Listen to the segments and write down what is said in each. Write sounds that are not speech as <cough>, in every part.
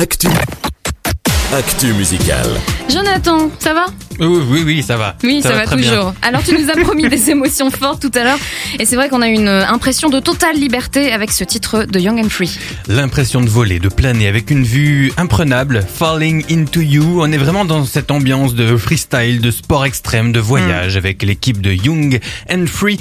Actu. Actu musicale. Jonathan, ça va? Oui, oui, oui, ça va. Oui, ça, va, bien. toujours. Alors tu nous as promis <laughs> des émotions fortes tout à l'heure, et c'est vrai qu'on a une impression de totale liberté avec ce titre de Young and Free. L'impression de voler, de planer avec une vue imprenable, Falling into You. On est vraiment dans cette ambiance de freestyle, de sport extrême, de voyage avec l'équipe de Young and Free.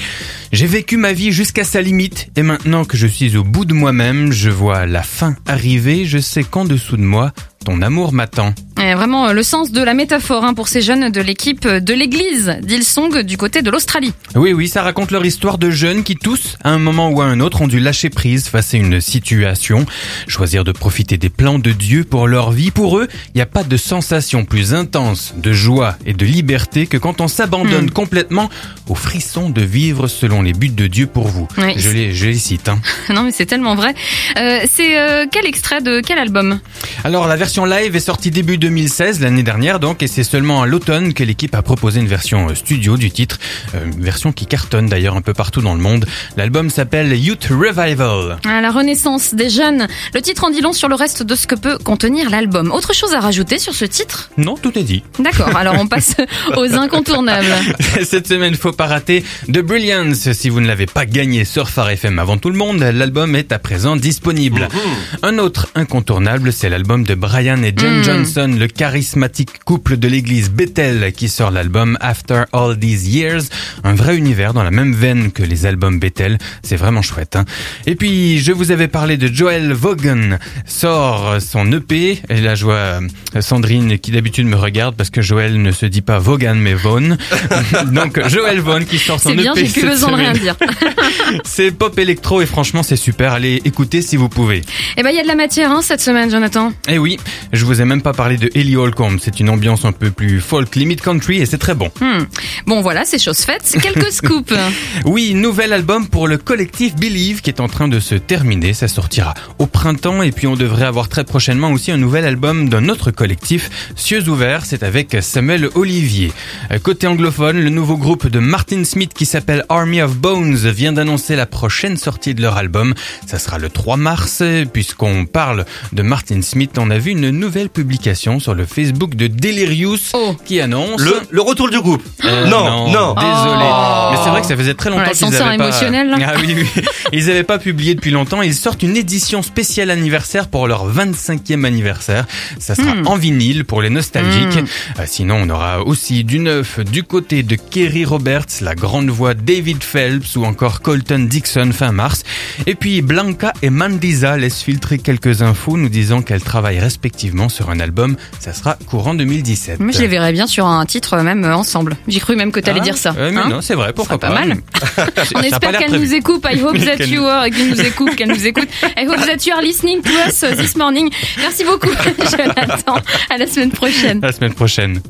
J'ai vécu ma vie jusqu'à sa limite et maintenant que je suis au bout de moi-même, je vois la fin arriver. Je sais qu'en dessous de moi, ton amour m'attend. Et vraiment euh, le sens de la métaphore hein, pour ces jeunes de l'équipe de l'église d'Hillsong du côté de l'Australie. Oui, oui, ça raconte leur histoire de jeunes qui tous, à un moment ou à un autre, ont dû lâcher prise face à une situation, choisir de profiter des plans de Dieu pour leur vie. Pour eux, il n'y a pas de sensation plus intense de joie et de liberté que quand on s'abandonne Hmm. complètement au frisson de vivre selon les buts de Dieu pour vous. Oui. Je les, je les cite. Hein. <laughs> non mais c'est tellement vrai. Euh, c'est euh, quel extrait de quel album? Alors la version live est sortie début 2016, l'année dernière donc, et c'est seulement à l'automne que l'équipe a proposé une version euh, studio du titre, euh, une version qui cartonne d'ailleurs un peu partout dans le monde. L'album s'appelle Youth Revival. Ah, La renaissance des jeunes. Le titre en dit long sur le reste de ce que peut contenir l'album. Autre chose à rajouter sur ce titre? Non, tout est dit. D'accord, alors on passe <laughs> aux incontournables. <laughs> Cette semaine, faut pas rater The Brilliance. Si vous ne l'avez pas gagné sur Phare FM avant tout le monde, l'album est à présent disponible. Un autre incontournable, c'est l'album de Brian et Jen Mhm. Johnson, le charismatique couple de l'église Bethel qui sort l'album After All These Years. Un vrai univers dans la même veine que les albums Bethel. C'est vraiment chouette. Hein et puis, je vous avais parlé de Joel Vaughan. Sort son EP. Et là, je vois Sandrine qui d'habitude me regarde parce que Joel ne se dit pas Vaughan mais Vaughn. <laughs> Donc, Joel Vaughan qui sort son C'est bien, EP j'ai plus besoin de rien dire. <laughs> C'est pop électro et franchement, c'est super. Allez, écoutez si vous pouvez. Eh ben, il y a de la matière hein, cette semaine, Jonathan. Eh oui, je vous ai même pas parlé de Ellie Holcomb. C'est une ambiance un peu plus folk, limit country et c'est très bon. Hmm. Bon, voilà, c'est chose faite. Quelques <laughs> scoops. Oui, nouvel album pour le collectif Believe qui est en train de se terminer. Ça sortira au printemps et puis on devrait avoir très prochainement aussi un nouvel album d'un autre collectif, Cieux ouverts. C'est avec Samuel Olivier. Euh, Côté anglophone, le nouveau groupe de Martin Smith qui s'appelle Army of Bones vient d'annoncer la prochaine sortie de leur album. Ça sera le 3 mars. Puisqu'on parle de Martin Smith, on a vu une nouvelle publication sur le Facebook de Delirious Oh. qui annonce... Le, le retour du groupe. Euh, non, non. Désolé. Oh. Mais c'est vrai que ça faisait très longtemps qu'ils l'ascenseur avaient pas... émotionnel. <laughs> Ah oui, oui. Ils n'avaient pas publié depuis longtemps. Ils sortent une édition spéciale anniversaire pour leur 25e anniversaire. Ça sera Hmm. en vinyle pour les nostalgiques. Hmm. Euh, Sinon, on aura aussi du neuf du côté de Kerry Roberts, la grande voix David Phelps ou encore Colton Dixon fin mars. Et puis Blanca et Mandisa laissent filtrer quelques infos nous disant qu'elles travaillent respectivement sur un album. Ça sera courant 2017. Moi, je les verrais bien sur un titre euh, même euh, ensemble. J'ai cru même que t'allais Ah, dire ça. euh, mais hein non, c'est vrai, pourquoi serait pas mal. <laughs> <laughs> On pas espère qu'elle nous écoute. I hope <laughs> that you are, qu'elle nous écoute, qu'elle nous écoute. I hope that you are listening to us this morning. Merci beaucoup, Jonathan. À la semaine prochaine. La semaine prochaine.